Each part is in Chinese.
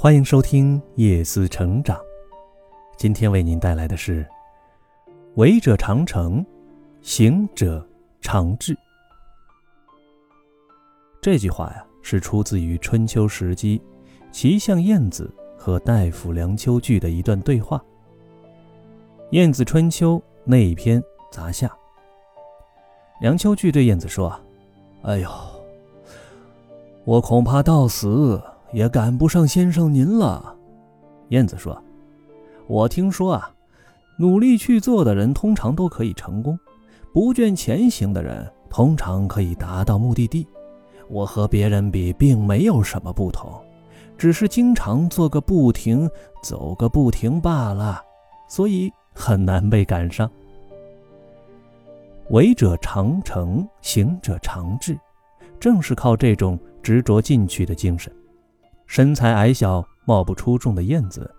欢迎收听夜思成长。今天为您带来的是“为者长成，行者长志”。这句话呀，是出自于春秋时期齐相晏子和大夫梁丘据的一段对话。《晏子春秋》那一篇杂下，梁丘据对晏子说：“啊，哎呦，我恐怕到死。”也赶不上先生您了，燕子说：“我听说啊，努力去做的人通常都可以成功，不倦前行的人通常可以达到目的地。我和别人比，并没有什么不同，只是经常做个不停，走个不停罢了，所以很难被赶上。为者长成，行者长至，正是靠这种执着进取的精神。”身材矮小、貌不出众的晏子，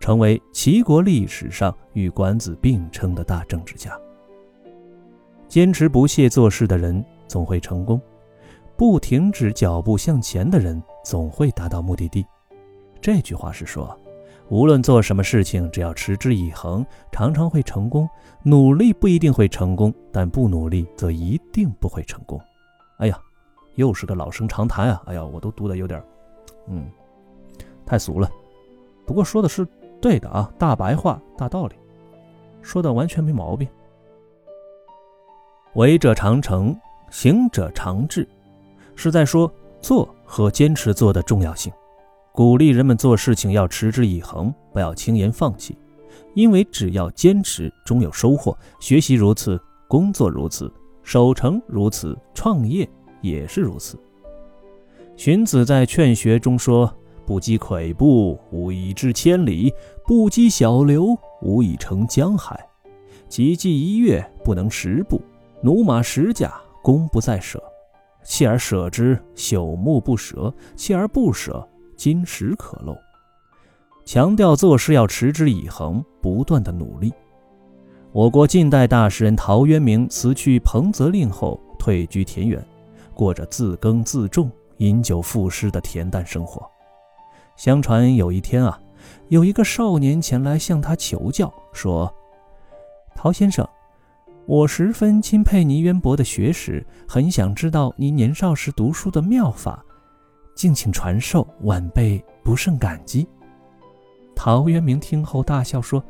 成为齐国历史上与管子并称的大政治家。坚持不懈做事的人总会成功，不停止脚步向前的人总会达到目的地。这句话是说，无论做什么事情，只要持之以恒，常常会成功。努力不一定会成功，但不努力则一定不会成功。哎呀，又是个老生常谈啊！哎呀，我都读的有点……嗯，太俗了，不过说的是对的啊，大白话、大道理，说的完全没毛病。为者长成，行者长志，是在说做和坚持做的重要性，鼓励人们做事情要持之以恒，不要轻言放弃，因为只要坚持，终有收获。学习如此，工作如此，守成如此，创业也是如此。荀子在《劝学》中说：“不积跬步，无以至千里；不积小流，无以成江海。骥骥一跃，不能十步；驽马十驾，功不在舍。弃而舍之，朽木不折；弃而不舍，金石可镂。”强调做事要持之以恒，不断的努力。我国近代大诗人陶渊明辞去彭泽令后，退居田园，过着自耕自种。饮酒赋诗的恬淡生活。相传有一天啊，有一个少年前来向他求教，说：“陶先生，我十分钦佩您渊博的学识，很想知道您年少时读书的妙法，敬请传授，晚辈不胜感激。”陶渊明听后大笑说：“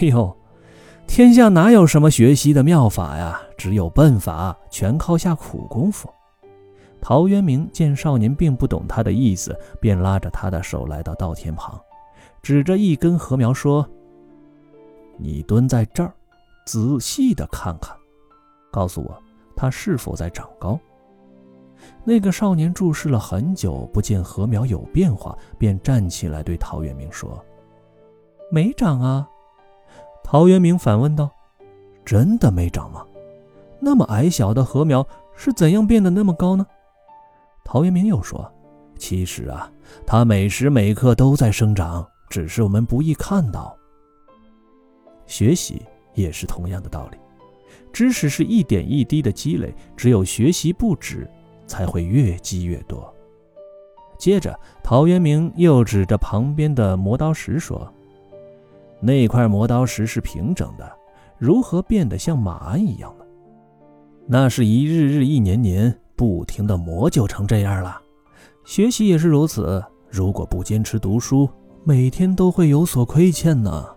哎呦，天下哪有什么学习的妙法呀？只有笨法，全靠下苦功夫。”陶渊明见少年并不懂他的意思，便拉着他的手来到稻田旁，指着一根禾苗说：“你蹲在这儿，仔细的看看，告诉我它是否在长高。”那个少年注视了很久，不见禾苗有变化，便站起来对陶渊明说：“没长啊。”陶渊明反问道：“真的没长吗？那么矮小的禾苗是怎样变得那么高呢？”陶渊明又说：“其实啊，它每时每刻都在生长，只是我们不易看到。学习也是同样的道理，知识是一点一滴的积累，只有学习不止，才会越积越多。”接着，陶渊明又指着旁边的磨刀石说：“那块磨刀石是平整的，如何变得像马鞍一样呢？那是一日日、一年年。”不停的磨就成这样了，学习也是如此。如果不坚持读书，每天都会有所亏欠呢。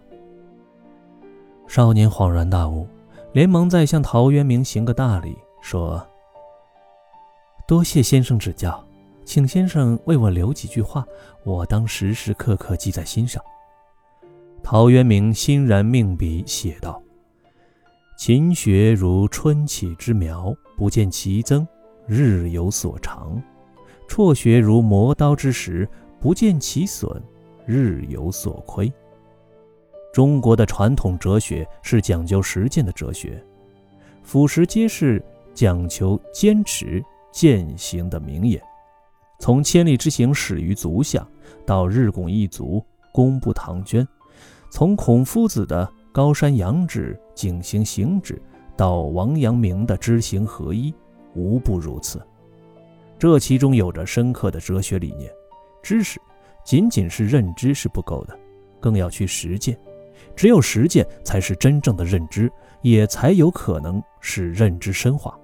少年恍然大悟，连忙再向陶渊明行个大礼，说：“多谢先生指教，请先生为我留几句话，我当时时刻刻记在心上。”陶渊明欣然命笔写道：“勤学如春起之苗，不见其增。”日有所长，辍学如磨刀之石，不见其损；日有所亏。中国的传统哲学是讲究实践的哲学，俯拾皆是讲求坚持践行的名言。从千里之行，始于足下，到日拱一卒，功不唐捐；从孔夫子的高山仰止，景行行止，到王阳明的知行合一。无不如此，这其中有着深刻的哲学理念。知识仅仅是认知是不够的，更要去实践。只有实践，才是真正的认知，也才有可能使认知深化。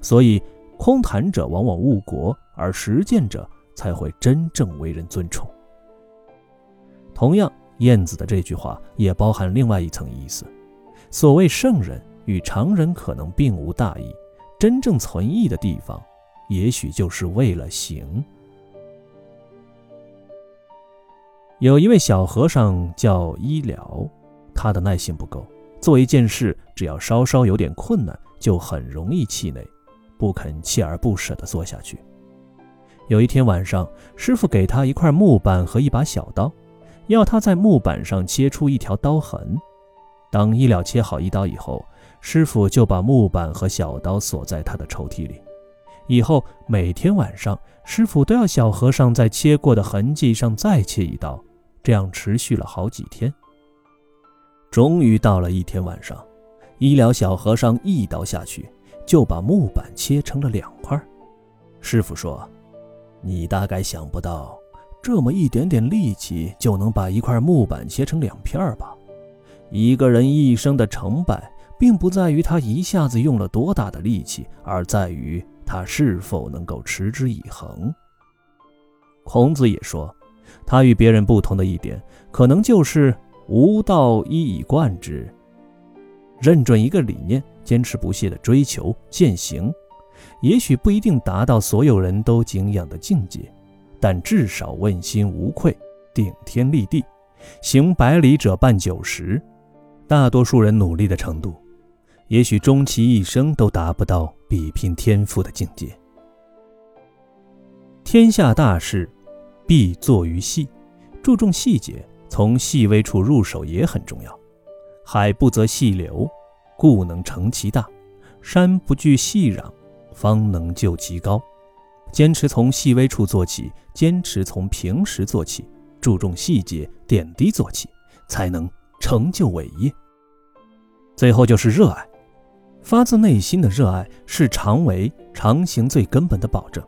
所以，空谈者往往误国，而实践者才会真正为人尊崇。同样，晏子的这句话也包含另外一层意思：所谓圣人与常人可能并无大异，真正存异的地方，也许就是为了行。有一位小和尚叫医疗，他的耐性不够，做一件事只要稍稍有点困难，就很容易气馁，不肯锲而不舍地做下去。有一天晚上，师傅给他一块木板和一把小刀，要他在木板上切出一条刀痕。当医疗切好一刀以后，师傅就把木板和小刀锁在他的抽屉里。以后每天晚上，师傅都要小和尚在切过的痕迹上再切一刀。这样持续了好几天，终于到了一天晚上，医疗小和尚一刀下去，就把木板切成了两块。师傅说：“你大概想不到，这么一点点力气就能把一块木板切成两片吧？一个人一生的成败，并不在于他一下子用了多大的力气，而在于他是否能够持之以恒。”孔子也说。他与别人不同的一点，可能就是无道一以贯之。认准一个理念，坚持不懈地追求践行，也许不一定达到所有人都敬仰的境界，但至少问心无愧，顶天立地，行百里者半九十。大多数人努力的程度，也许终其一生都达不到比拼天赋的境界。天下大事。必作于细，注重细节，从细微处入手也很重要。海不择细流，故能成其大；山不惧细壤，方能就其高。坚持从细微处做起，坚持从平时做起，注重细节点滴做起，才能成就伟业。最后就是热爱，发自内心的热爱是长为长行最根本的保证。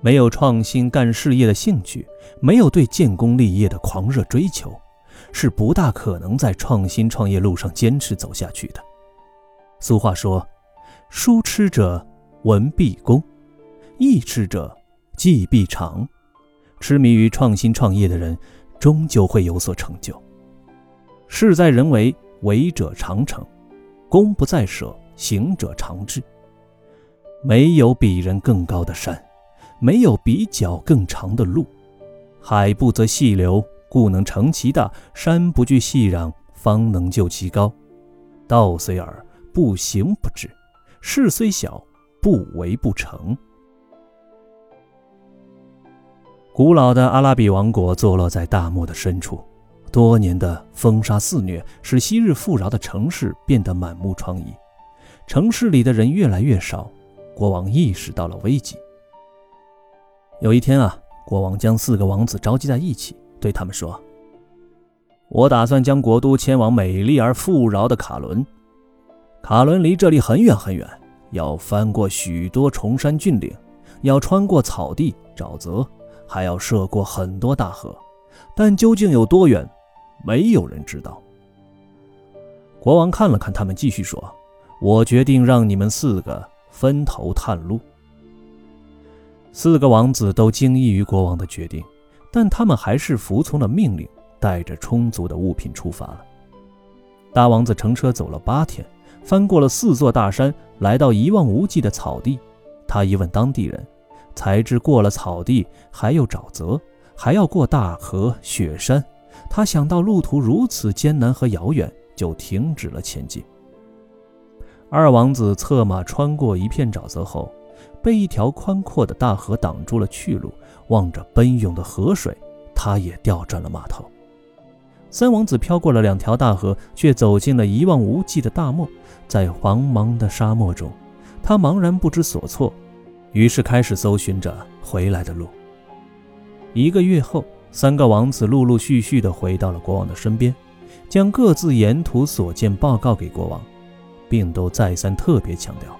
没有创新干事业的兴趣，没有对建功立业的狂热追求，是不大可能在创新创业路上坚持走下去的。俗话说：“书痴者文必工，义痴者技必长。”痴迷于创新创业的人，终究会有所成就。事在人为，为者常成；功不在舍，行者常至。没有比人更高的山。没有比脚更长的路，海不择细流，故能成其大；山不惧细壤，方能就其高。道虽耳，不行不至；事虽小，不为不成。古老的阿拉比王国坐落在大漠的深处，多年的风沙肆虐，使昔日富饶的城市变得满目疮痍。城市里的人越来越少，国王意识到了危机。有一天啊，国王将四个王子召集在一起，对他们说：“我打算将国都迁往美丽而富饶的卡伦。卡伦离这里很远很远，要翻过许多崇山峻岭，要穿过草地、沼泽，还要涉过很多大河。但究竟有多远，没有人知道。”国王看了看他们，继续说：“我决定让你们四个分头探路。”四个王子都惊异于国王的决定，但他们还是服从了命令，带着充足的物品出发了。大王子乘车走了八天，翻过了四座大山，来到一望无际的草地。他一问当地人，才知过了草地还有沼泽，还要过大河、雪山。他想到路途如此艰难和遥远，就停止了前进。二王子策马穿过一片沼泽后。被一条宽阔的大河挡住了去路，望着奔涌的河水，他也调转了马头。三王子飘过了两条大河，却走进了一望无际的大漠。在茫茫的沙漠中，他茫然不知所措，于是开始搜寻着回来的路。一个月后，三个王子陆陆续续地回到了国王的身边，将各自沿途所见报告给国王，并都再三特别强调。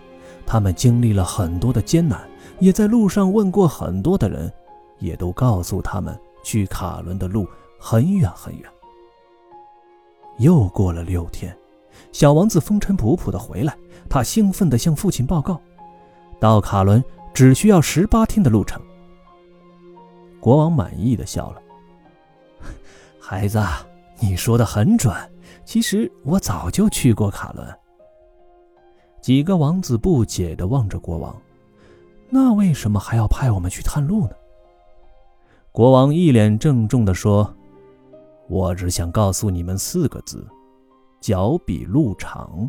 他们经历了很多的艰难，也在路上问过很多的人，也都告诉他们去卡伦的路很远很远。又过了六天，小王子风尘仆仆的回来，他兴奋地向父亲报告：到卡伦只需要十八天的路程。国王满意的笑了：“ 孩子，你说的很准。其实我早就去过卡伦。”几个王子不解的望着国王：“那为什么还要派我们去探路呢？”国王一脸郑重的说。我只想告诉你们四个字：脚比路长。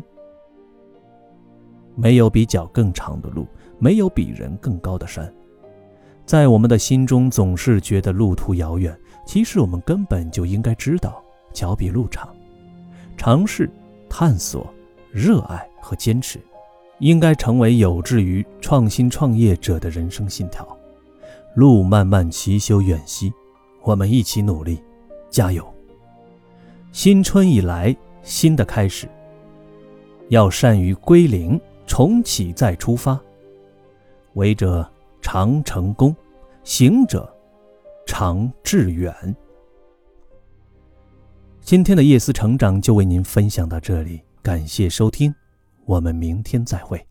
没有比脚更长的路，没有比人更高的山。在我们的心中，总是觉得路途遥远。其实，我们根本就应该知道，脚比路长。尝试、探索、热爱和坚持，应该成为有志于创新创业者的人生信条。路漫漫其修远兮，我们一起努力。加油！新春以来，新的开始。要善于归零，重启再出发。为者常成功，行者常致远。今天的夜思成长就为您分享到这里，感谢收听，我们明天再会。